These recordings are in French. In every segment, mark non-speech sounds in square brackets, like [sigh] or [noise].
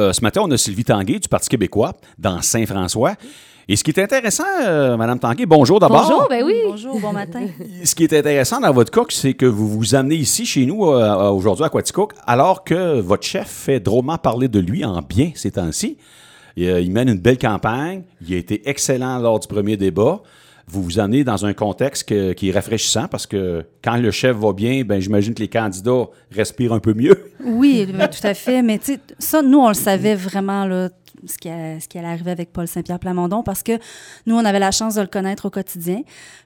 Euh, ce matin, on a Sylvie Tanguay du Parti québécois dans Saint-François. Et ce qui est intéressant, euh, Madame Tanguay, bonjour d'abord. Bonjour, ben oui. Bonjour, bon matin. [laughs] Ce qui est intéressant dans votre cas, c'est que vous vous amenez ici chez nous euh, aujourd'hui à Quaticook, alors que votre chef fait drôlement parler de lui en bien ces temps-ci. Il, euh, il mène une belle campagne. Il a été excellent lors du premier débat. Vous vous amenez dans un contexte qui est rafraîchissant parce que quand le chef va bien, ben j'imagine que les candidats respirent un peu mieux. Oui, tout à fait. Mais ça, nous, on le savait vraiment, là, ce qui, a- ce qui allait arriver avec Paul Saint-Pierre Plamondon, parce que nous, on avait la chance de le connaître au quotidien.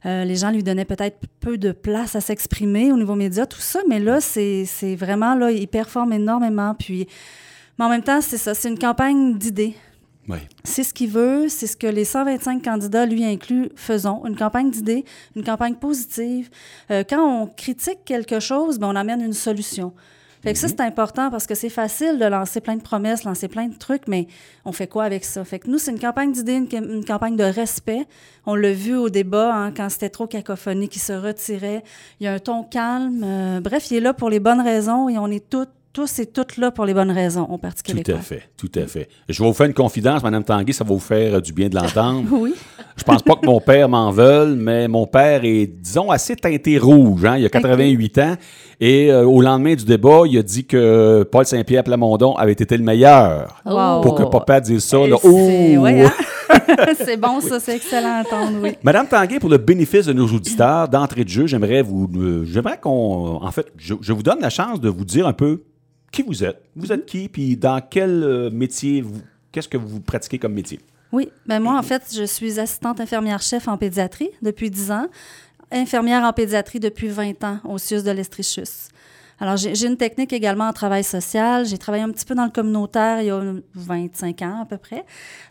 Euh, les gens lui donnaient peut-être peu de place à s'exprimer au niveau média, tout ça, mais là, c'est vraiment, là, il performe énormément. Puis, mais en même temps, c'est ça, c'est une campagne d'idées. Oui. C'est ce qu'il veut, c'est ce que les 125 candidats, lui inclus, faisons. Une campagne d'idées, une campagne positive. Euh, quand on critique quelque chose, ben, on amène une solution. Fait que ça, c'est important parce que c'est facile de lancer plein de promesses, lancer plein de trucs, mais on fait quoi avec ça? Fait que nous, c'est une campagne d'idées, une, une campagne de respect. On l'a vu au débat, hein, quand c'était trop cacophonique, il se retirait. Il y a un ton calme. Euh, bref, il est là pour les bonnes raisons et on est toutes, tous et toutes là pour les bonnes raisons au Parti Tout à fait, tout à fait. Je vais vous faire une confidence, Madame Tanguay, ça va vous faire euh, du bien de l'entendre. [laughs] Oui. Je pense pas que mon père m'en veuille, mais mon père est, disons, assez teinté rouge. hein. Il a 88 ans. Et euh, au lendemain du débat, il a dit que Paul Saint-Pierre Plamondon avait été le meilleur. Wow. Pour que papa dise ça. Là. c'est- ouais, hein? [laughs] [laughs] c'est bon, ça, c'est excellent à entendre, oui. Madame Tanguay, pour le bénéfice de nos auditeurs, d'entrée de jeu, j'aimerais vous, euh, j'aimerais qu'on, en fait, je, je vous donne la chance de vous dire un peu qui vous êtes? Vous êtes qui, puis dans quel euh, métier, vous, qu'est-ce que vous pratiquez comme métier? Oui, ben moi, en fait, je suis assistante infirmière-chef en pédiatrie depuis 10 ans, infirmière en pédiatrie depuis 20 ans au CIUS de l'Estrichus. Alors, j'ai une technique également en travail social. J'ai travaillé un petit peu dans le communautaire il y a 25 ans à peu près.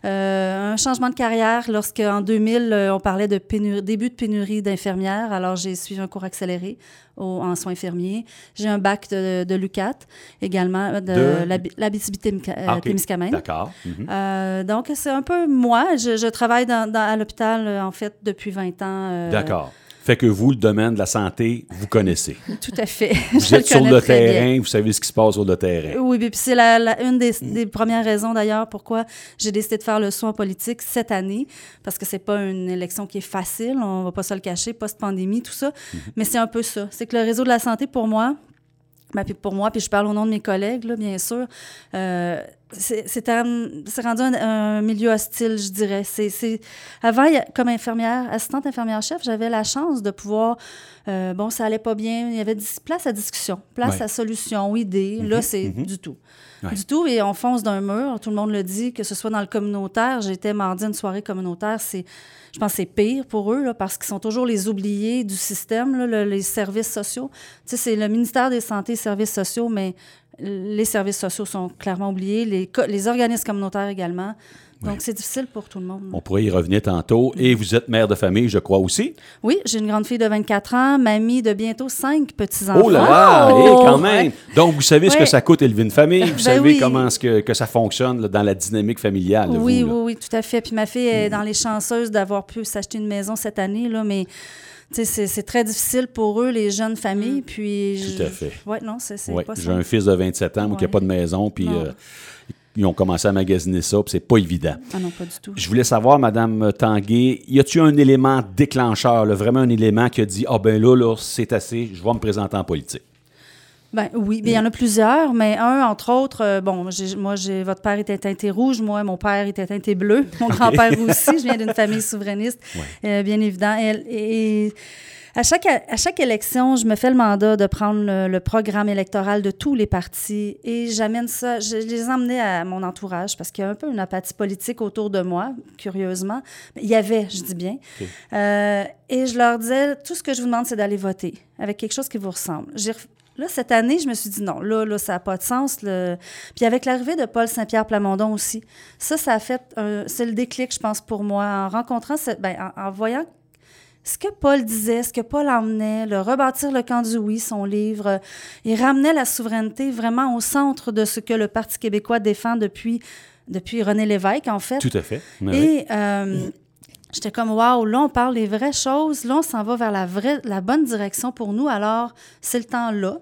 Euh, un changement de carrière lorsque, en 2000, euh, on parlait de pénurie, début de pénurie d'infirmières. Alors, j'ai suivi un cours accéléré au- en soins infirmiers. J'ai un bac de, de l'UCAT également, de, De- l'Abi- l'Abitibi-Témisca- Ah. D'accord. Mhm. Euh, donc, c'est un peu moi. Je, je travaille dans, dans- à l'hôpital, euh, en fait, depuis 20 ans. euh, D'accord. Fait que vous, le domaine de la santé, vous connaissez. [laughs] Tout à fait. Vous Je êtes sur le bien. terrain, vous savez ce qui se passe sur le terrain. Oui, puis c'est la, la- une des, des premières raisons d'ailleurs pourquoi j'ai décidé de faire le saut en politique cette année, parce que c'est pas une élection qui est facile, on va pas se le cacher, post-pandémie, tout ça, mais c'est un peu ça. C'est que le réseau de la santé, pour moi, pour moi, puis je parle au nom de mes collègues, là, bien sûr, euh, c'est rendu un, un milieu hostile, je dirais. C'est Avant, comme infirmière, assistante infirmière-chef, j'avais la chance de pouvoir... euh, bon, ça allait pas bien, il y avait place à discussion, place Ouais. à solution, idée. Là, c'est du tout. Du tout, et on fonce d'un mur, tout le monde le dit, que ce soit dans le communautaire. J'étais mardi une soirée communautaire, c'est, je pense que c'est pire pour eux, parce qu'ils sont toujours les oubliés du système, les services sociaux. Tu sais, c'est le ministère des Santé et Services sociaux, mais les services sociaux sont clairement oubliés, les organismes communautaires également. Donc, c'est difficile pour tout le monde. On pourrait y revenir tantôt. Et vous êtes mère de famille, je crois aussi. Oui, j'ai une grande fille de 24 ans, mamie de bientôt cinq petits-enfants. Oh là là! Oh! eh, quand même! Ouais. Donc, vous savez ce que ça coûte élever une famille? Vous Ben savez oui. comment est-ce que, que ça fonctionne là, dans la dynamique familiale. là, Oui, vous, oui, oui, tout à fait. Puis ma fille est dans les chanceuses d'avoir pu s'acheter une maison cette année, là, mais c'est très difficile pour eux, les jeunes familles. Puis Tout à fait. Oui, non, c'est Ouais, pas J'ai un fils de 27 ans moi, qui n'a pas de maison, puis euh, ils ont commencé à magasiner ça, puis c'est pas évident. Ah non, pas du tout. Je voulais savoir, Madame Tanguay, y a-tu un élément déclencheur, là, vraiment un élément qui a dit Ah ben là, là, c'est assez, je vais me présenter en politique? Ben oui, bien, il y en a plusieurs, mais un, entre autres, euh, bon, moi, j'ai, votre père était teinté rouge, moi, mon père était teinté bleu, mon [laughs] grand-père aussi, je viens d'une famille souverainiste, euh, bien évident. Et, et à, chaque, à chaque élection, je me fais le mandat de prendre le, le programme électoral de tous les partis et j'amène ça, je les emmenais à mon entourage parce qu'il y a un peu une apathie politique autour de moi, curieusement. Il y avait, je dis bien. Euh, et je leur disais, tout ce que je vous demande, c'est d'aller voter avec quelque chose qui vous ressemble. J'ai Là, cette année, je me suis dit non, là, là ça n'a pas de sens. Le... Puis avec l'arrivée de Paul Saint-Pierre Plamondon aussi, ça, ça a fait, un- c'est le déclic, je pense, pour moi, en rencontrant, cette, ben, en, en voyant ce que Paul disait, ce que Paul emmenait, le rebâtir le camp du oui, son livre, il ramenait la souveraineté vraiment au centre de ce que le Parti québécois défend depuis, depuis René Lévesque, en fait. Tout à fait. Ouais. Et euh, j'étais comme, waouh, là, on parle des vraies choses. Là, on s'en va vers la, vraie, la bonne direction pour nous. Alors, c'est le temps là.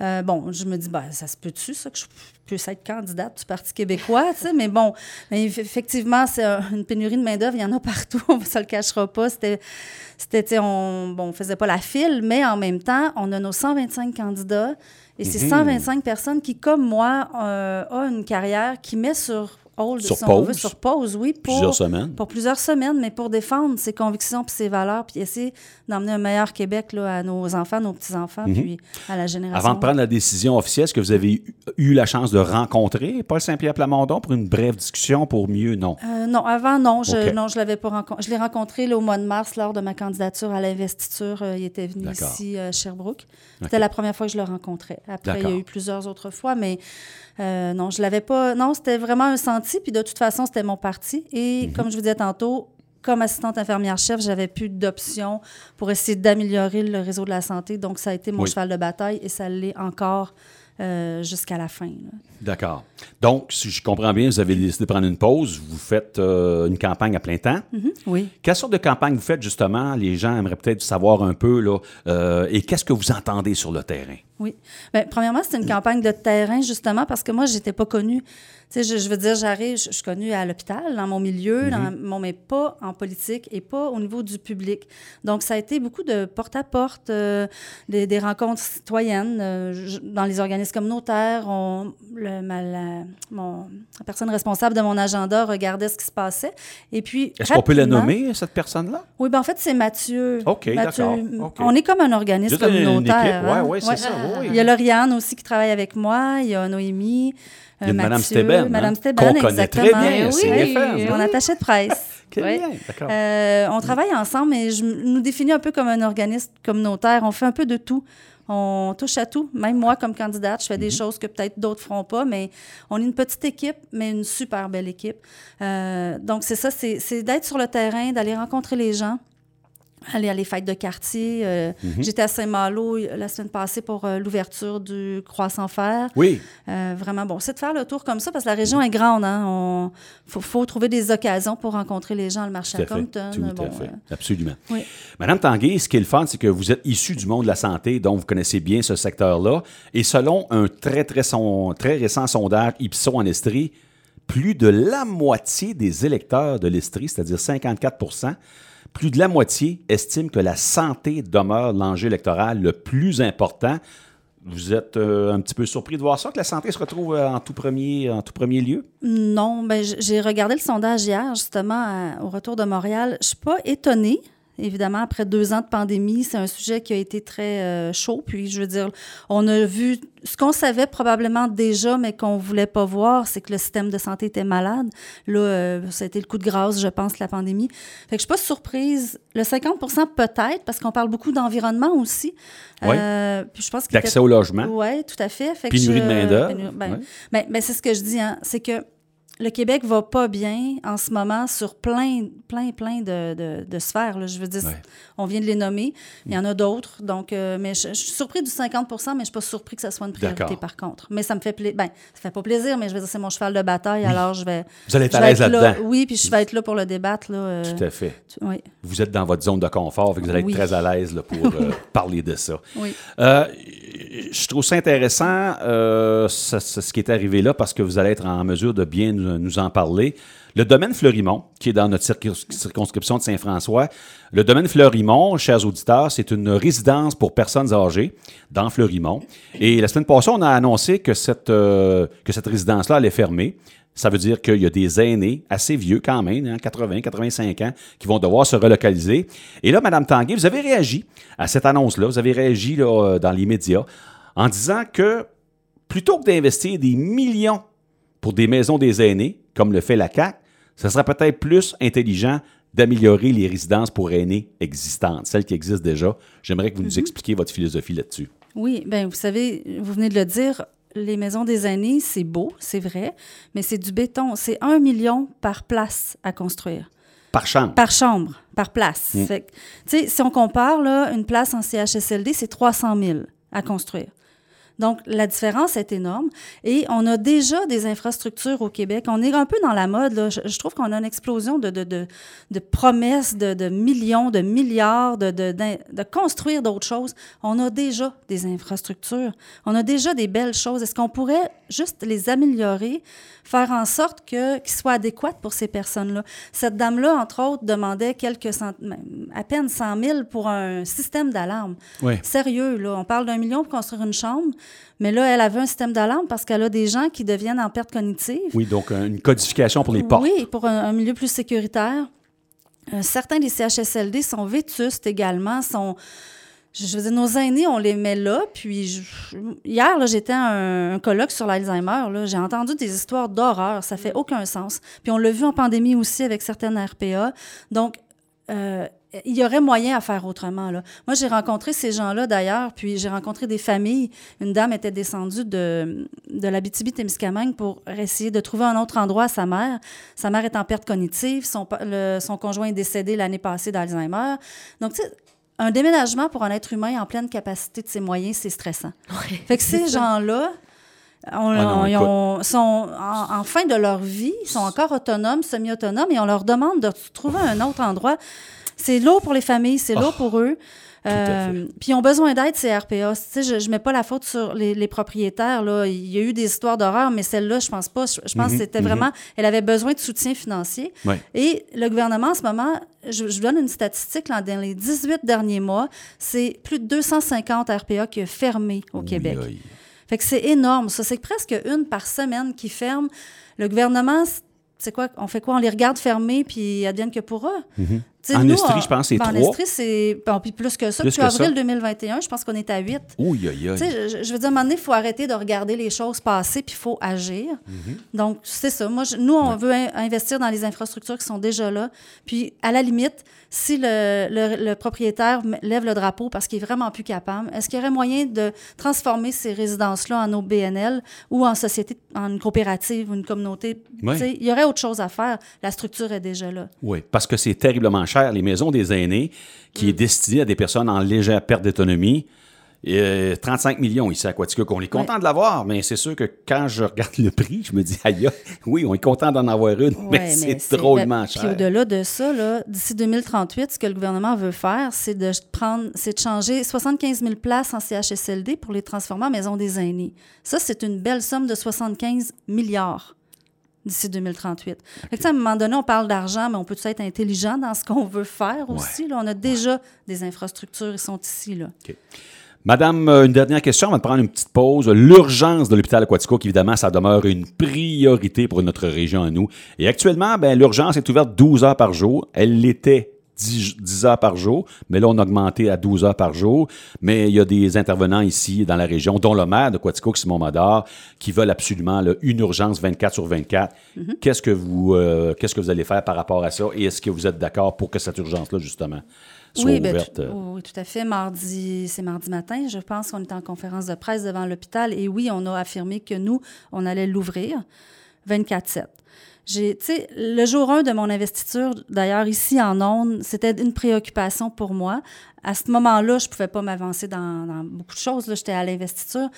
Euh, bon, je me dis, ben, ça se peut-tu, ça, que je puisse être candidate du Parti québécois, tu sais, mais bon, mais effectivement, c'est une pénurie de main-d'œuvre, il y en a partout, [laughs] on ne se le cachera pas. C'était, on, bon, on faisait pas la file, mais en même temps, on a nos 125 candidats et c'est 125 mhm. personnes qui, comme moi, euh, ont une carrière qui met sur sur pause. sur pause, oui. Pour, plusieurs semaines. Pour plusieurs semaines, mais pour défendre ses convictions puis ses valeurs, puis essayer d'emmener un meilleur Québec là, à nos enfants, nos petits-enfants, mhm. puis à la génération. Avant de prendre la décision officielle, est-ce que vous avez eu la chance de rencontrer Paul Saint-Pierre Plamondon pour une brève discussion? Pour mieux, non? Euh, non, avant, non. Je, Non, je l'avais pas rencontré. Je l'ai rencontré au mois de mars lors de ma candidature à l'investiture. Euh, il était venu ici à Sherbrooke. C'était la première fois que je le rencontrais. Après, il y a eu plusieurs autres fois, mais euh, non, je l'avais pas. Non, c'était vraiment un Puis de toute façon, c'était mon parti. Et mhm. comme je vous disais tantôt, comme assistante infirmière-chef, j'avais plus d'options pour essayer d'améliorer le réseau de la santé. Donc, ça a été mon cheval de bataille et ça l'est encore euh, jusqu'à la fin. D'accord. Donc, si je comprends bien, vous avez décidé de prendre une pause, vous faites euh, une campagne à plein temps. Mhm, oui. Quelle sorte de campagne vous faites, justement? Les gens aimeraient peut-être savoir un peu, là, euh, et qu'est-ce que vous entendez sur le terrain? Oui. Bien, premièrement, c'est une campagne de terrain, justement, parce que moi, je n'étais pas connue. Tu sais, je, veux dire, j'arrive, je, suis connue à l'hôpital, dans mon milieu, dans, mon, mhm. mais pas en politique et pas au niveau du public. Donc, ça a été beaucoup de porte-à-porte, euh, des, rencontres citoyennes euh, dans les organismes communautaires. On, le, la, mon, la personne responsable de mon agenda regardait ce qui se passait. Et puis, Est-ce qu'on peut la nommer, cette personne-là? Oui, bien, en fait, c'est Mathieu. OK, d'accord. On est comme un organisme communautaire. Oui, hein? oui, c'est ça. Il y a Lauriane aussi qui travaille avec moi. Il y a Noémie. Il y a Mme Steben. Mme Steben, qu'on connaît très bien, oui, oui, mon attaché de presse. [laughs] oui. Euh, on travaille ensemble, mais je nous définis un peu comme un organisme communautaire. On fait un peu de tout. On touche à tout. Même moi, comme candidate, je fais des mhm. choses que peut-être d'autres feront pas, mais on est une petite équipe, mais une super belle équipe. Euh, donc, c'est ça, c'est d'être sur le terrain, d'aller rencontrer les gens aller à les fêtes de quartier. Euh, mhm. J'étais à Saint-Malo la semaine passée pour euh, l'ouverture du Croissant Fer. Oui. Euh, vraiment, bon, c'est de faire le tour comme ça parce que la région est grande. Il hein. faut, trouver des occasions pour rencontrer les gens, le marché à Compton. Tout à fait. Absolument. Oui. Madame Tanguay, ce qui est le fun, c'est que vous êtes issu du monde de la santé, donc vous connaissez bien ce secteur-là. Et selon un très, très, son, très récent sondage Ipsos en Estrie, plus de la moitié des électeurs de l'Estrie, c'est-à-dire 54 plus de la moitié estime que la santé demeure l'enjeu électoral le plus important. Vous êtes euh, un petit peu surpris de voir ça, que la santé se retrouve euh, en tout premier, en tout premier lieu? Non, ben, j'ai regardé le sondage hier, justement, au retour de Montréal. Je ne suis pas étonnée. Évidemment, après deux ans de pandémie, c'est un sujet qui a été très euh, chaud. Puis, je veux dire, on a vu ce qu'on savait probablement déjà, mais qu'on ne voulait pas voir, c'est que le système de santé était malade. Là, euh, ça a été le coup de grâce, je pense, la pandémie. Fait que je suis pas surprise. Le 50% peut-être, parce qu'on parle beaucoup d'environnement aussi. Oui. Euh, puis je pense L'accès au logement. Oui, tout à fait. fait Pénurie de main-d'œuvre. Ben, ben, ben, c'est ce que je dis. Hein, c'est que le Québec va pas bien en ce moment sur plein, plein, plein de, de, sphères. Je veux dire, on vient de les nommer. Il y en a d'autres. Donc, euh, mais je, suis surpris du 50% mais je ne suis pas surpris que ça soit une priorité par contre. Mais ça me fait plaisir. Ben, ça fait pas plaisir, mais je veux dire, c'est mon cheval de bataille. Alors, je vais. Vous allez être à l'aise là-dedans. oui, puis je vais être là pour le débattre. Là, euh, Tout à fait. oui. Vous êtes dans votre zone de confort, vous allez être très à l'aise pour euh, [laughs] parler de ça. Oui. je trouve ça intéressant, ce qui est arrivé là, parce que vous allez être en mesure de bien nous en parler. Le domaine Fleurimont, qui est dans notre circonscription de Saint-François, le domaine Fleurimont, chers auditeurs, c'est une résidence pour personnes âgées dans Fleurimont. Et la semaine passée, on a annoncé que cette, euh, résidence-là allait fermer. Ça veut dire qu'il y a des aînés, assez vieux quand même, 80, hein, 85 ans, qui vont devoir se relocaliser. Et là, Mme Tanguay, vous avez réagi à cette annonce-là, vous avez réagi là, dans les médias en disant que plutôt que d'investir des millions pour des maisons des aînés, comme le fait la CAC, ce serait peut-être plus intelligent d'améliorer les résidences pour aînés existantes, celles qui existent déjà. J'aimerais que vous nous mhm. expliquiez votre philosophie là-dessus. Oui, bien, vous savez, vous venez de le dire, les maisons des aînés, c'est beau, c'est vrai, mais c'est du béton. C'est un million par place à construire. Par chambre? Par chambre, par place. Mm. si on compare, là, une place en CHSLD, c'est 300 000 à construire. Donc, la différence est énorme. Et on a déjà des infrastructures au Québec. On est un peu dans la mode. Là. Je, trouve qu'on a une explosion de, de, de, de promesses, de, de, millions, de milliards, de, de construire d'autres choses. On a déjà des infrastructures. On a déjà des belles choses. Est-ce qu'on pourrait juste les améliorer, faire en sorte que, qu'ils soient adéquats pour ces personnes-là? Cette dame-là, entre autres, demandait quelques cent... à peine 100 000 pour un système d'alarme. Oui. Sérieux, là. On parle d'un million pour construire une chambre. Mais là, elle avait un système d'alarme parce qu'elle a des gens qui deviennent en perte cognitive. Oui, donc une codification pour les portes. Oui, pour un, milieu plus sécuritaire. Euh, certains des CHSLD sont vétustes également, sont... Je veux dire, nos aînés, on les met là. Puis hier, j'étais à un, colloque sur l'Alzheimer. J'ai entendu des histoires d'horreur. Ça fait aucun sens. Puis on l'a vu en pandémie aussi avec certaines RPA. Donc, euh, il y aurait moyen à faire autrement. Là. Moi, j'ai rencontré ces gens-là d'ailleurs, puis j'ai rencontré des familles. Une dame était descendue de, de l'Abitibi-Témiscamingue pour essayer de trouver un autre endroit à sa mère. Sa mère est en perte cognitive, son, son conjoint est décédé l'année passée d'Alzheimer. Donc, tu sais, un déménagement pour un être humain en pleine capacité de ses moyens, c'est stressant. fait que ces gens-là, on, sont en, fin de leur vie, ils sont encore autonomes, semi-autonomes, et on leur demande de trouver un autre endroit. C'est lourd pour les familles, c'est lourd oh, pour eux. Euh, puis ils ont besoin d'aide, ces RPA. Je ne mets pas la faute sur les, propriétaires. Là. Il y a eu des histoires d'horreur, mais celle-là, je pense pas. Je, pense que mhm, c'était mhm. vraiment... Elle avait besoin de soutien financier. Et le gouvernement, en ce moment, je, vous donne une statistique, là, dans les 18 derniers mois, c'est plus de 250 RPA qui ont fermé au Québec. Fait que c'est énorme. Ça, c'est presque une par semaine qui ferme. Le gouvernement, c'est quoi? On fait quoi? On les regarde fermer, puis advienne que pourra. Mm en Estrie, je pense, c'est trois. En Estrie, c'est bon, puis plus que ça. Plus depuis avril 2021, je pense qu'on est à 8. Ouh, aïe, aïe. Je, je veux dire, à un moment donné, il faut arrêter de regarder les choses passer, puis il faut agir. Mhm. Donc, c'est ça. Moi, nous, on veut investir dans les infrastructures qui sont déjà là. Puis, à la limite, si le, le, propriétaire lève le drapeau parce qu'il est vraiment plus capable, est-ce qu'il y aurait moyen de transformer ces résidences-là en OBNL ou en société, en une coopérative ou une communauté? Il y aurait autre chose à faire. La structure est déjà là. Oui, parce que c'est terriblement cher, les maisons des aînés, qui est mm. destinées à des personnes en légère perte d'autonomie. 35 euh, millions ici à Quaticook. On est content de l'avoir, mais c'est sûr que quand je regarde le prix, je me dis, [laughs] aïe, oui, on est content d'en avoir une, mais, c'est drôlement cher. Puis au-delà de ça, d'ici 2038, ce que le gouvernement veut faire, c'est de prendre, c'est de changer 75 000 places en CHSLD pour les transformer en maisons des aînés. Ça, c'est une belle somme de 75 milliards d'ici 2038. à un moment donné, on parle d'argent, mais on peut être intelligent dans ce qu'on veut faire aussi. Là? On a déjà des infrastructures, ils sont ici. Là. Madame, euh, une dernière question, on va prendre une petite pause. L'urgence de l'hôpital Aquatico, évidemment, ça demeure une priorité pour notre région à nous. Et actuellement, ben, l'urgence est ouverte 12 heures par jour. Elle l'était 10, heures par jour, mais là, on a augmenté à 12 heures par jour. Mais il y a des intervenants ici dans la région, dont le maire de Quatico, Simon Madar, qui veulent absolument une urgence 24 sur 24. Mm-hmm. Qu'est-ce que vous euh, qu'est-ce que vous allez faire par rapport à ça? Et est-ce que vous êtes d'accord pour que cette urgence-là, justement, soit oui, ben, ouverte? oui, tout à fait. Mardi, c'est mardi matin. Je pense qu'on est en conférence de presse devant l'hôpital. Et oui, on a affirmé que nous, on allait l'ouvrir 24-7. J'ai, le jour 1 de mon investiture, d'ailleurs, ici en Onde, c'était une préoccupation pour moi. À ce moment-là, je ne pouvais pas m'avancer dans, beaucoup de choses. J'étais à l'investiture.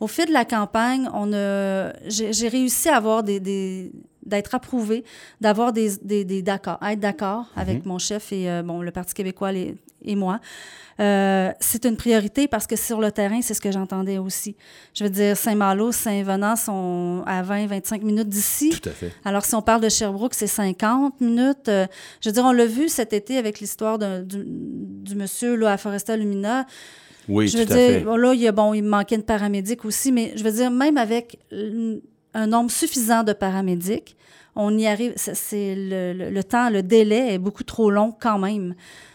Au fil de la campagne, on a, j'ai, réussi à avoir des, d'être approuvé, d'avoir des, des, d'accords, être d'accord avec mhm. mon chef et euh, bon, le Parti québécois et moi. Euh, c'est une priorité parce que sur le terrain, c'est ce que j'entendais aussi. Je veux dire, Saint-Malo, Saint-Venant sont à 20-25 minutes d'ici. Tout à fait. Alors, si on parle de Sherbrooke, c'est 50 minutes. Euh, je veux dire, on l'a vu cet été avec l'histoire du, du, monsieur là, à Foresta Lumina. Oui, je veux tout dire, à fait. Là, il, y a, bon, il manquait de paramédics aussi, mais je veux dire, même avec un nombre suffisant de paramédics, on y arrive. C'est le, le, temps, le délai est beaucoup trop long quand même.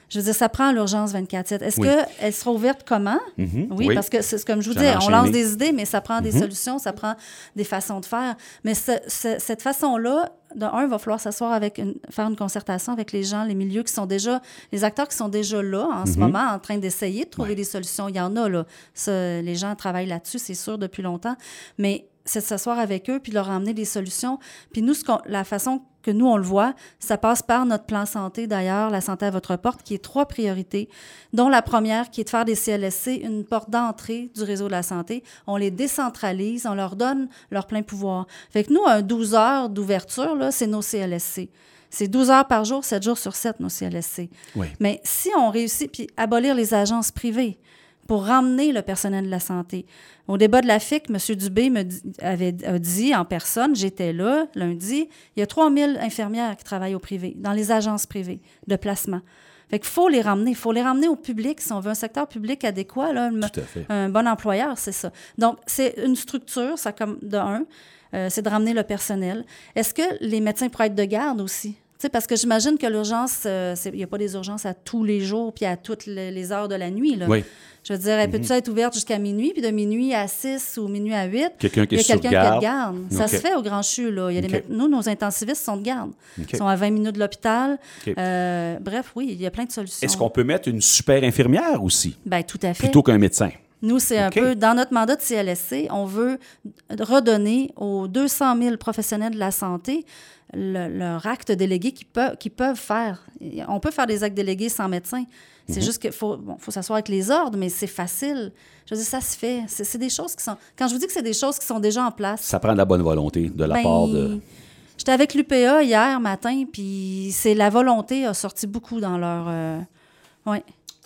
Je veux dire, ça prend l'urgence 24-7. Est-ce qu'elle sera ouverte comment? Mm-hmm. oui, parce que c'est comme je vous dis, on lance des idées, mais ça prend des mm-hmm. solutions, ça prend des façons de faire. Mais cette façon-là, d'un, il va falloir s'asseoir avec une, faire une concertation avec les gens, les milieux qui sont déjà, les acteurs qui sont déjà là en ce mm-hmm. moment, en train d'essayer de trouver des solutions. Il y en a, là. les gens travaillent là-dessus, c'est sûr, depuis longtemps. Mais c'est de s'asseoir avec eux puis de leur emmener des solutions. Puis nous, ce la façon que nous, on le voit, ça passe par notre plan santé, d'ailleurs, la santé à votre porte, qui est trois priorités, dont la première qui est de faire des CLSC une porte d'entrée du réseau de la santé. On les décentralise, on leur donne leur plein pouvoir. Fait que nous, un 12 heures d'ouverture, là, c'est nos CLSC. C'est 12 heures par jour, 7 jours sur 7, nos CLSC. Oui. Mais si on réussit, puis abolir les agences privées, pour ramener le personnel de la santé. Au débat de la FIC, M. Dubé me avait a dit en personne, j'étais là lundi, il y a 3000 infirmières qui travaillent au privé, dans les agences privées de placement. Fait qu'il faut les ramener. Il faut les ramener au public si on veut un secteur public adéquat, là, un bon employeur, c'est ça. Donc, c'est une structure, ça comme de un, euh, c'est de ramener le personnel. Est-ce que les médecins pourraient être de garde aussi? parce que j'imagine que l'urgence, euh, il n'y a pas des urgences à tous les jours puis à toutes les, heures de la nuit. Là. Oui. Je veux dire, elle peut-tu mhm. être ouverte jusqu'à minuit, puis de minuit à 6 ou minuit à 8? Quelqu'un qui il y a quelqu'un qui est de garde. Ça se fait au Grand CHU. Là. Il y a Nous, nos intensivistes sont de garde. Ils sont à 20 minutes de l'hôpital. Euh, bref, oui, il y a plein de solutions. Est-ce qu'on peut mettre une super infirmière aussi? Bien, tout à fait. Plutôt qu'un médecin? Nous, c'est un peu, dans notre mandat de CLSC, on veut redonner aux 200 000 professionnels de la santé leur acte délégué qu'ils peuvent, peuvent faire. On peut faire des actes délégués sans médecin. C'est mhm. juste qu'il faut, bon, faut s'asseoir avec les ordres, mais c'est facile. Je veux dire, ça se fait. C'est des choses qui sont. Quand je vous dis que c'est des choses qui sont déjà en place. Ça prend de la bonne volonté de la ben, part de. J'étais avec l'UPA hier matin, puis c'est la volonté a sorti beaucoup dans leur. Euh, oui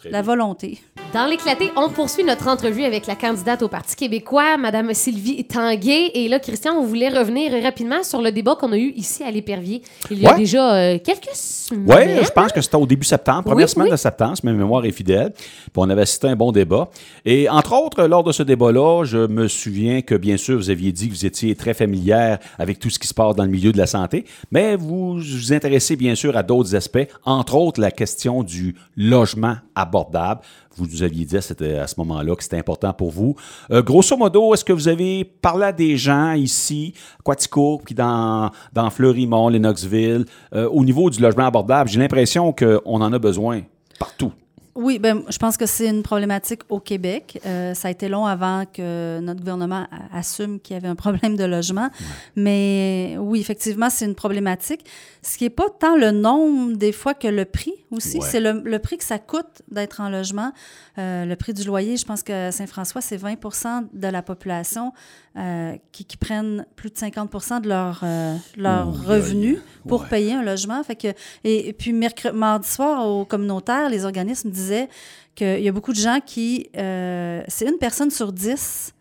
la volonté. Dans l'éclaté, on poursuit notre entrevue avec la candidate au Parti québécois, Madame Sylvie Tanguay. Et là, Christian, on voulait revenir rapidement sur le débat qu'on a eu ici à l'Épervier il y a déjà euh, quelques semaines. Oui, je pense que c'était au début septembre, première semaine de septembre, si ma mémoire est fidèle. Puis on avait assisté à un bon débat. Et entre autres, lors de ce débat-là, je me souviens que, bien sûr, vous aviez dit que vous étiez très familière avec tout ce qui se passe dans le milieu de la santé, mais vous vous intéressez, bien sûr, à d'autres aspects, entre autres la question du logement à abordable. Vous nous aviez dit à ce moment-là que c'était important pour vous. Euh, grosso modo, est-ce que vous avez parlé à des gens ici, Quatico, puis dans, dans Fleurimont, Lennoxville, euh, au niveau du logement abordable? J'ai l'impression qu'on en a besoin partout. Oui, ben, je pense que c'est une problématique au Québec. Euh, ça a été long avant que notre gouvernement assume qu'il y avait un problème de logement. Mais oui, effectivement, c'est une problématique. Ce qui n'est pas tant le nombre des fois que le prix aussi. C'est le, prix que ça coûte d'être en logement. Euh, le prix du loyer, je pense que Saint-François, c'est 20% de la population euh, qui, prennent plus de 50% de leur, leur revenu pour payer un logement. Fait que, et, puis, mercredi, mardi soir, au communautaire, les organismes disaient qu'il y a beaucoup de gens qui... Euh, c'est une personne sur dix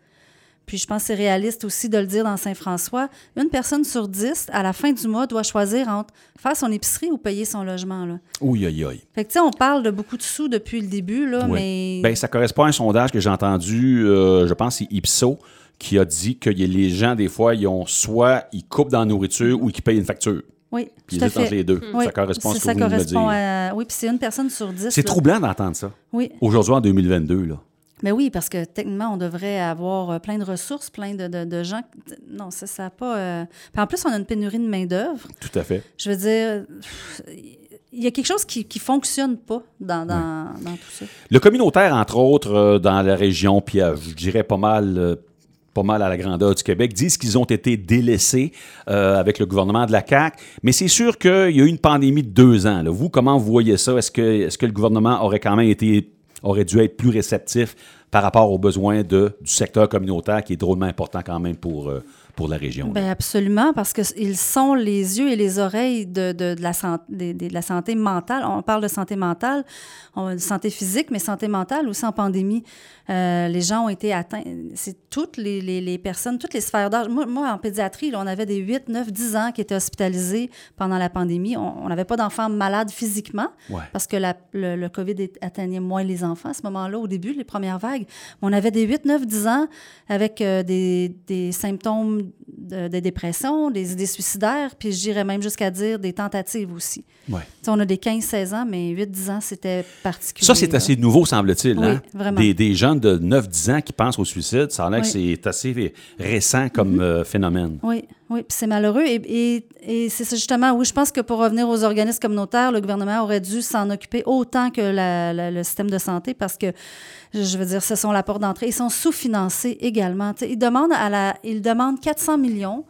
puis je pense que c'est réaliste aussi de le dire dans Saint-François, une personne sur dix, à la fin du mois, doit choisir entre faire son épicerie ou payer son logement. Là. Oui, oui, oui. Fait que, tu sais, on parle de beaucoup de sous depuis le début, là, mais... Bien, ça correspond à un sondage que j'ai entendu, euh, je pense, c'est Ipso, qui a dit que les gens, des fois, ils ont soit ils coupent dans la nourriture ou ils payent une facture. Oui, puis tout à fait. les deux. Ça correspond à ce que ça vous correspond à... Oui, puis c'est une personne sur dix. C'est troublant d'entendre ça. Oui. Aujourd'hui, en 2022, là. Mais oui, parce que techniquement, on devrait avoir euh, plein de ressources, plein de, de, gens. Non, ça, ça n'a pas. Euh, en plus, on a une pénurie de main-d'œuvre. Tout à fait. Je veux dire, il y a quelque chose qui ne fonctionne pas dans, dans, dans, tout ça. Le communautaire, entre autres, euh, dans la région, puis je dirais pas mal pas mal à la grandeur du Québec, disent qu'ils ont été délaissés euh, avec le gouvernement de la CAQ. Mais c'est sûr qu'il y a eu une pandémie de deux ans. Vous, comment vous voyez ça? Est-ce que, est que le gouvernement aurait quand même été, aurait dû être plus réceptif par rapport aux besoins du secteur communautaire qui est drôlement important quand même pour, euh, pour la région. Bien, absolument, parce qu'ils sont les yeux et les oreilles de, de, la, santé, de, la santé mentale. On parle de santé mentale, de santé physique, mais santé mentale aussi en pandémie. Euh, les gens ont été atteints. C'est toutes les, les, les, personnes, toutes les sphères d'âge. Moi, moi, en pédiatrie, on avait des 8, 9, 10 ans qui étaient hospitalisés pendant la pandémie. On n'avait pas d'enfants malades physiquement parce que la, le, le, COVID atteignait moins les enfants à ce moment-là, au début, les premières vagues. On avait des 8, 9, 10 ans avec euh, des, des symptômes de, dépression, des idées suicidaires, puis j'irais même jusqu'à dire des tentatives aussi. Ouais. On a des 15-16 ans, mais 8-10 ans, c'était particulier. Ça, c'est assez nouveau, semble-t-il. Oui, hein? vraiment. Des, des, jeunes de 9-10 ans qui pensent au suicide, ça a l'air que c'est assez récent comme mm-hmm. euh, phénomène. Oui, oui, puis c'est malheureux. Et, et, c'est justement, oui, je pense que pour revenir aux organismes communautaires, le gouvernement aurait dû s'en occuper autant que le système de santé parce que je veux dire, ce sont la porte d'entrée. Ils sont sous-financés également. ils demandent, à la, ils demandent 400 millions.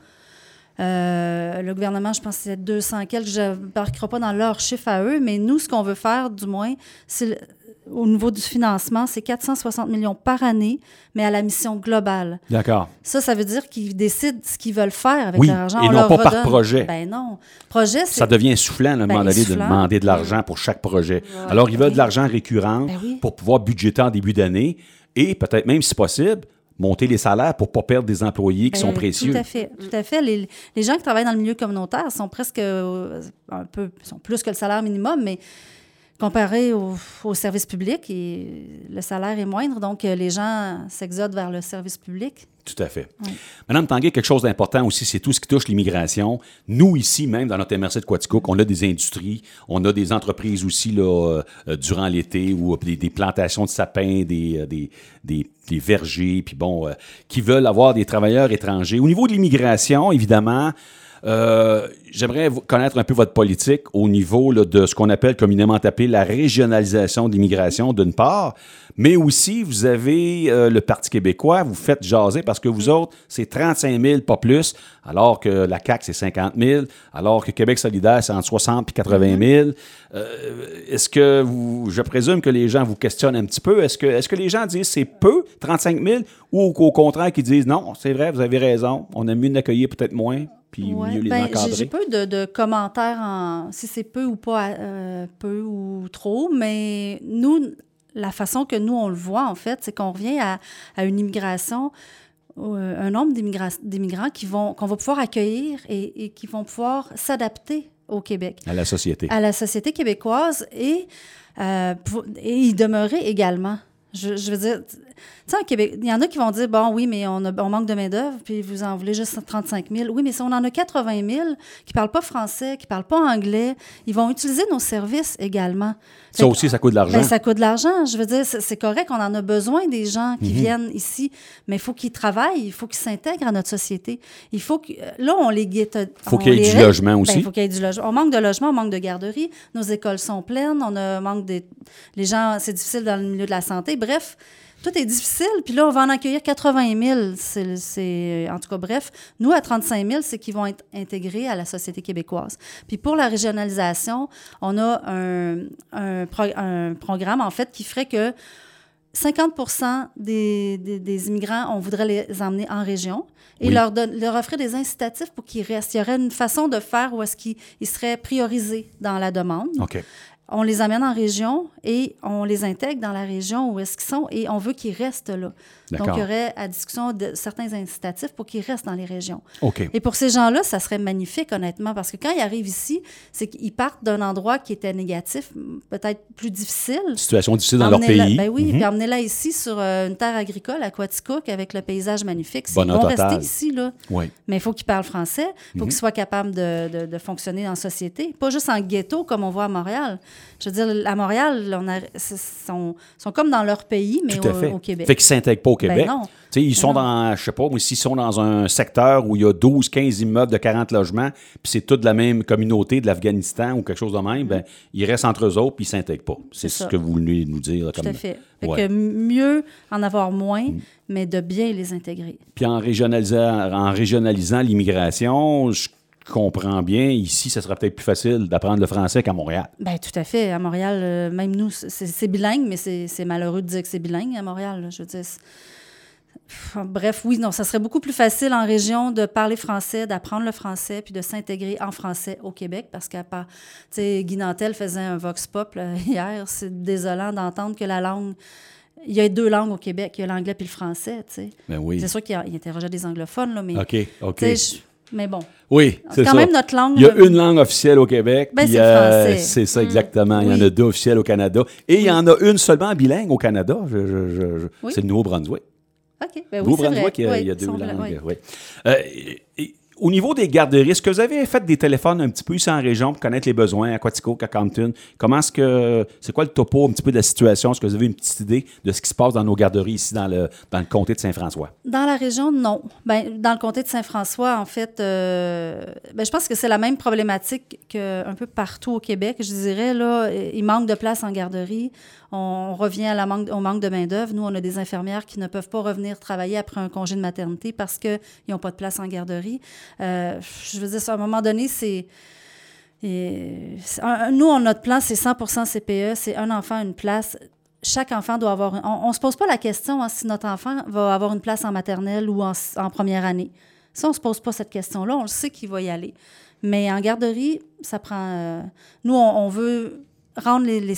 Euh, le gouvernement, je pense que c'est 200 quelques. Je n'embarquerai pas dans leurs chiffres à eux, mais nous, ce qu'on veut faire, du moins, c'est au niveau du financement, c'est 460 millions par année, mais à la mission globale. D'accord. Ça, ça veut dire qu'ils décident ce qu'ils veulent faire avec Oui, leur argent. et On non leur pas par projet. Ben non. Projet, c'est... Ça devient soufflant, le Ben, moment donné, de demander de l'argent pour chaque projet. Alors, ils veulent Oui. de l'argent récurrent Ben oui. pour pouvoir budgéter en début d'année et peut-être même, si possible, monter les salaires pour ne pas perdre des employés qui sont Ben, précieux. Tout à fait, tout à fait. Les, les gens qui travaillent dans le milieu communautaire sont presque euh, un peu, sont plus que le salaire minimum, mais comparé au, au service public, et le salaire est moindre, donc euh, les gens s'exodent vers le service public. Tout à fait. Oui. Madame Tanguay, quelque chose d'important aussi, c'est tout ce qui touche l'immigration. Nous, ici, même dans notre MRC de Quaticook, on a des industries, on a des entreprises aussi là, euh, euh, durant l'été ou des, des plantations de sapins, des, des, des, des vergers, puis bon, euh, qui veulent avoir des travailleurs étrangers. Au niveau de l'immigration, évidemment, euh, j'aimerais connaître un peu votre politique au niveau là, de ce qu'on appelle communément appelé la régionalisation de l'immigration, d'une part, mais aussi vous avez euh, le Parti québécois, vous faites jaser parce que vous autres, c'est 35 000, pas plus, alors que la CAQ, c'est 50 000, alors que Québec solidaire, c'est entre 60 et 80 000. Euh, est-ce que vous, je présume que les gens vous questionnent un petit peu, est-ce que, est-ce que les gens disent c'est peu, 35 000, ou au, au contraire, qu'ils disent non, c'est vrai, vous avez raison, on aime mieux d'accueillir peut-être moins, puis Ouais. mieux les Ben, j'ai- encadrer? J'ai peu de, de commentaires en si c'est peu ou pas, euh, peu ou trop, mais nous, la façon que nous, on le voit, en fait, c'est qu'on revient à, à une immigration, euh, un nombre d'immigra- d'immigrants qui vont, qu'on va pouvoir accueillir et, et qui vont pouvoir s'adapter au Québec À la société. à la société québécoise et, euh, pour- et y demeurer également. Je, veux dire, tu sais, Québec, il y en a qui vont dire, bon, oui, mais on, a- on manque de main-d'œuvre, puis vous en voulez juste 35 000. Oui, mais si on en a 80 000 qui ne parlent pas français, qui ne parlent pas anglais, ils vont utiliser nos services également. Ça aussi, ça coûte de l'argent. ben, ça coûte de l'argent. Je veux dire, c'est correct, on en a besoin des gens Mhm. qui viennent ici, mais il faut qu'ils travaillent, il faut qu'ils s'intègrent à notre société. Il faut que, là, on les guette. Faut on qu'il y ait du logement Ben, aussi. il faut qu'il y ait du logement. On manque de logement, on manque de garderie. Nos écoles sont pleines, on a manque des. Les gens, c'est difficile dans le milieu de la santé. Bref, tout est difficile. Puis là, on va en accueillir 80 000. C'est, c'est- en tout cas, bref, nous, à 35 000, c'est qu'ils vont être intégrés à la société québécoise. Puis pour la régionalisation, on a un, un, pro- un programme, en fait, qui ferait que 50 des, des, des immigrants, on voudrait les emmener en région et Oui. leur, leur offrir des incitatifs pour qu'ils restent. Il y aurait une façon de faire où est-ce qu'ils ils seraient priorisés dans la demande. OK. On les amène en région et on les intègre dans la région où est-ce qu'ils sont et on veut qu'ils restent là. Donc, il y aurait à discussion de certains incitatifs pour qu'ils restent dans les régions. Et pour ces gens-là, ça serait magnifique, honnêtement, parce que quand ils arrivent ici, c'est qu'ils partent d'un endroit qui était négatif, peut-être plus difficile. Situation difficile dans leur pays. Ben oui, Mhm. puis emmenez-la ici sur euh, une terre agricole à Quaticook avec le paysage magnifique. Ils Bonheur vont total. rester ici, là. Oui. Mais il faut qu'ils parlent français, il Mhm. faut qu'ils soient capables de, de- de fonctionner la société. Pas juste en ghetto comme on voit à Montréal. Je veux dire, à Montréal, on a, sont, sont comme dans leur pays, mais Tout à au, fait. au Québec. Fait qu'ils ne s'intègrent pas au Québec. Ben non. Ils sont dans, je sais pas, s'ils sont dans un secteur où il y a 12, 15 immeubles de 40 logements, puis c'est tout de la même communauté de l'Afghanistan ou quelque chose de même, ben, ils restent entre eux autres puis ils ne s'intègrent pas. C'est Mm-hmm. Ce ça. que vous voulez nous dire. là, Tout comme- à fait. Fait Ouais. Que mieux en avoir moins, mais de bien les intégrer. Puis en régionalisant, en régionalisant l'immigration, je comprends bien, ici, ça sera peut-être plus facile d'apprendre le français qu'à Montréal. Ben tout à fait. À Montréal, euh, même nous, c'est bilingue, mais c'est malheureux de dire que c'est bilingue à Montréal. là. Je veux dire, Bref, oui, non, ça serait beaucoup plus facile en région de parler français, d'apprendre le français, puis de s'intégrer en français au Québec, parce qu'à part, tu sais, Guy Nantel faisait un vox pop là, [laughs] hier, c'est désolant d'entendre que la langue, il y a deux langues au Québec, il y a l'anglais puis le français, tu sais. Ben oui. C'est sûr qu'il il interrogeait des anglophones, là, mais, OK, OK. je- mais bon, Oui, c'est quand ça. même notre langue. Il y a là. une langue officielle au Québec. Ben, c'est euh, c'est ça, Mm. exactement. Il y en a deux officielles au Canada. Et il y en a une seulement bilingue au Canada. Je- je- je- je- Oui. C'est le Nouveau-Brunswick. OK, ben oui. Nouveau-Brunswick, il y a- Oui, il y a deux langues. oui. oui. Euh, et au niveau des garderies, est-ce que vous avez fait des téléphones un petit peu ici en région pour connaître les besoins à Quatico, à? Comment est-ce que, c'est quoi le topo un petit peu de la situation? Est-ce que vous avez une petite idée de ce qui se passe dans nos garderies ici dans le, dans le comté de Saint-François? Dans la région, non. Ben, dans le comté de Saint-François, en fait, euh, ben, je pense que c'est la même problématique qu'un peu partout au Québec, je dirais. Là, il manque de place en garderie. On revient à la manque, au manque de main-d'œuvre. Nous, on a des infirmières qui ne peuvent pas revenir travailler après un congé de maternité parce qu'ils n'ont pas de place en garderie. Euh, je veux dire, à un moment donné, c'est. nous, notre plan, c'est 100% CPE, c'est un enfant, une place. Chaque enfant doit avoir. On ne se pose pas la question hein, si notre enfant va avoir une place en maternelle ou en, première année. Ça, on se pose pas cette question-là. On le sait qu'il va y aller. Mais en garderie, ça prend. Euh, nous, on veut rendre les,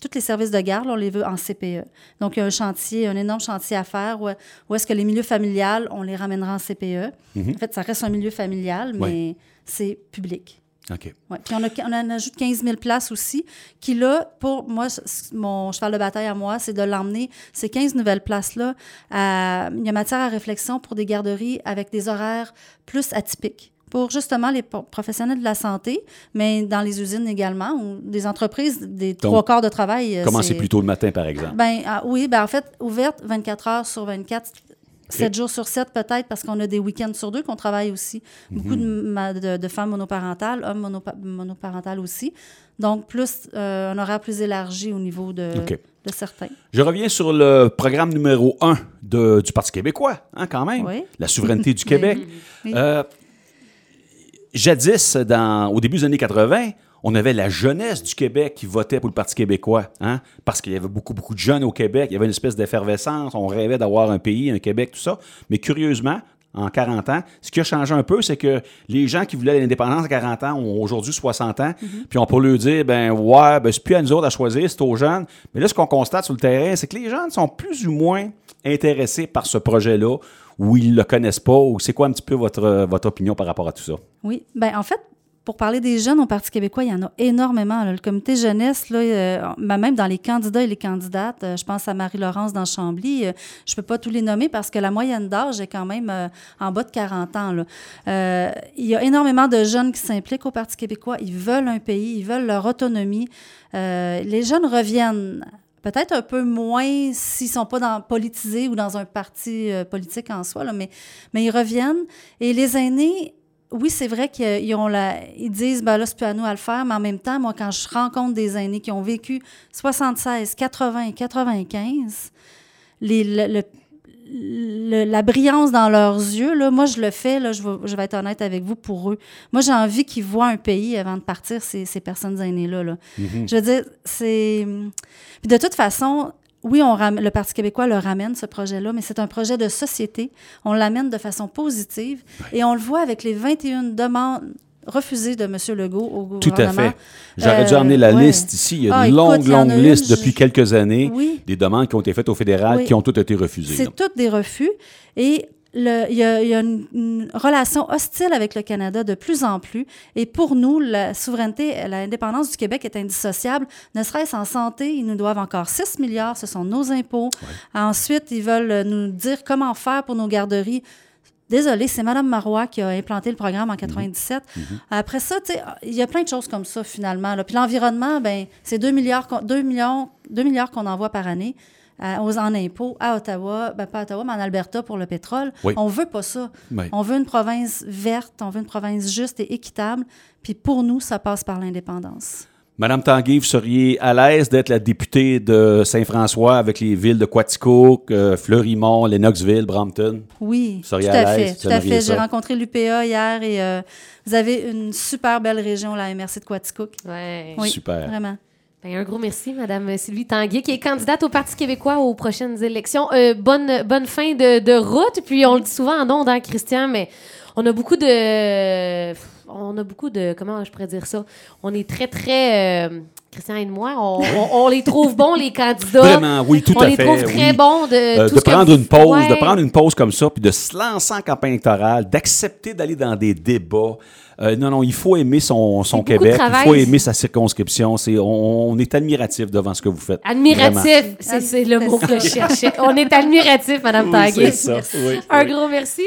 tous les services de garde, on les veut en CPE. Donc, il y a un chantier, un énorme chantier à faire où, où est-ce que les milieux familiales, on les ramènera en CPE. Mhm. En fait, ça reste un milieu familial, mais c'est public. OK. Ouais. Puis on, a, on en ajoute 15 000 places aussi, qui là, pour moi, mon cheval de bataille à moi, c'est de l'emmener, ces 15 nouvelles places-là, il y a matière à réflexion pour des garderies avec des horaires plus atypiques pour justement les professionnels de la santé, mais dans les usines également, ou des entreprises, des trois quarts de travail. Euh, Commencer plus tôt le matin, par exemple? Ben, ah, oui, ben, en fait, ouverte 24 heures sur 24, 7 jours sur 7 peut-être, parce qu'on a des week-ends sur deux qu'on travaille aussi. Beaucoup de, de, femmes monoparentales, hommes monoparentales aussi. Donc, plus euh, un horaire plus élargi au niveau de, de, certains. Je reviens sur le programme numéro 1 de, du Parti québécois, hein, quand même. Oui. La souveraineté du [laughs] Québec. Oui. Euh, jadis, dans, au début des années 80, on avait la jeunesse du Québec qui votait pour le Parti québécois, hein? parce qu'il y avait beaucoup, beaucoup de jeunes au Québec. Il y avait une espèce d'effervescence. On rêvait d'avoir un pays, un Québec, tout ça. Mais curieusement, en 40 ans, ce qui a changé un peu, c'est que les gens qui voulaient l'indépendance à 40 ans ont aujourd'hui 60 ans. Mm-hmm. Puis on peut leur dire, ben ouais, ben, c'est plus à nous autres à choisir, c'est aux jeunes. Mais là, ce qu'on constate sur le terrain, c'est que les jeunes sont plus ou moins intéressés par ce projet-là ou ils ne le connaissent pas? Ou c'est quoi un petit peu votre, votre opinion par rapport à tout ça? Oui. Bien, en fait, pour parler des jeunes au Parti québécois, il y en a énormément. Le comité jeunesse, là, euh, ben, même dans les candidats et les candidates, euh, je pense à Marie-Laurence dans Chambly, euh, je ne peux pas tous les nommer parce que la moyenne d'âge est quand même en bas de 40 ans. Il y a énormément de jeunes qui s'impliquent au Parti québécois. Ils veulent un pays, ils veulent leur autonomie. les jeunes reviennent Peut-être un peu moins s'ils ne sont pas dans, politisés ou dans un parti euh, politique en soi, mais, ils reviennent. Et les aînés, oui, c'est vrai qu'ils ont la, ils disent, ben là, c'est plus à nous à le faire, mais en même temps, moi, quand je rencontre des aînés qui ont vécu 76, 80 et 95, les, le la brillance dans leurs yeux, là, moi, je le fais, là, je, vais, je vais être honnête avec vous, pour eux. Moi, j'ai envie qu'ils voient un pays avant de partir, ces, ces personnes aînées-là. Là. Mm-hmm. Je veux dire, c'est... Puis de toute façon, oui, on le Parti québécois le ramène, ce projet-là, mais c'est un projet de société. On l'amène de façon positive et on le voit avec les 21 demandes refusé de M. Legault au gouvernement. Tout à fait. J'aurais dû emmener la euh, liste ici. Il y a ah, une longue, longue liste depuis quelques années des demandes qui ont été faites au fédéral qui ont toutes été refusées. C'est toutes des refus. Et le, il, y a, il y a une, relation hostile avec le Canada de plus en plus. Et pour nous, la souveraineté, l'indépendance du Québec est indissociable. Ne serait-ce en santé, ils nous doivent encore 6 milliards, ce sont nos impôts. Ensuite, ils veulent nous dire comment faire pour nos garderies. Désolée, c'est Mme Marois qui a implanté le programme en 97. Mhm. Mhm. Après ça, il y a plein de choses comme ça, finalement. Puis l'environnement, ben, c'est 2 milliards, 2 millions, 2 milliards qu'on envoie par année. Euh, aux, en impôts à Ottawa, ben pas à Ottawa, mais en Alberta pour le pétrole. On veut pas ça. On veut une province verte, on veut une province juste et équitable. Puis pour nous, ça passe par l'indépendance. Madame Tanguy, vous seriez à l'aise d'être la députée de Saint-François avec les villes de Quaticook, euh, Fleurimont, Lennoxville, Brampton? Oui, tout à, fait. Tout à fait. J'ai rencontré l'UPA hier et euh, vous avez une super belle région, la MRC de Quaticook. Ouais. Oui, super. Vraiment. Ben, un gros merci, Madame Sylvie Tanguy, qui est candidate au Parti québécois aux prochaines élections. Euh, bonne, bonne fin de, de, route. Puis on le dit souvent en nom, hein, Christian, mais on a beaucoup de on a beaucoup de. Comment je pourrais dire ça? On est très, très. Euh, Christian et moi, on, les trouve bons, les candidats. Vraiment, oui, tout à fait. On les trouve très bons de. Euh, de prendre une pause, de prendre une pause comme ça, puis de se lancer en campagne électorale, d'accepter d'aller dans des débats. Euh, non, non, il faut aimer son, son Québec, il faut aimer sa circonscription. C'est, on, est admiratif devant ce que vous faites. Admiratif, c'est, le mot que je cherchais. On est admiratif, Mme oui, C'est ça, Un gros merci.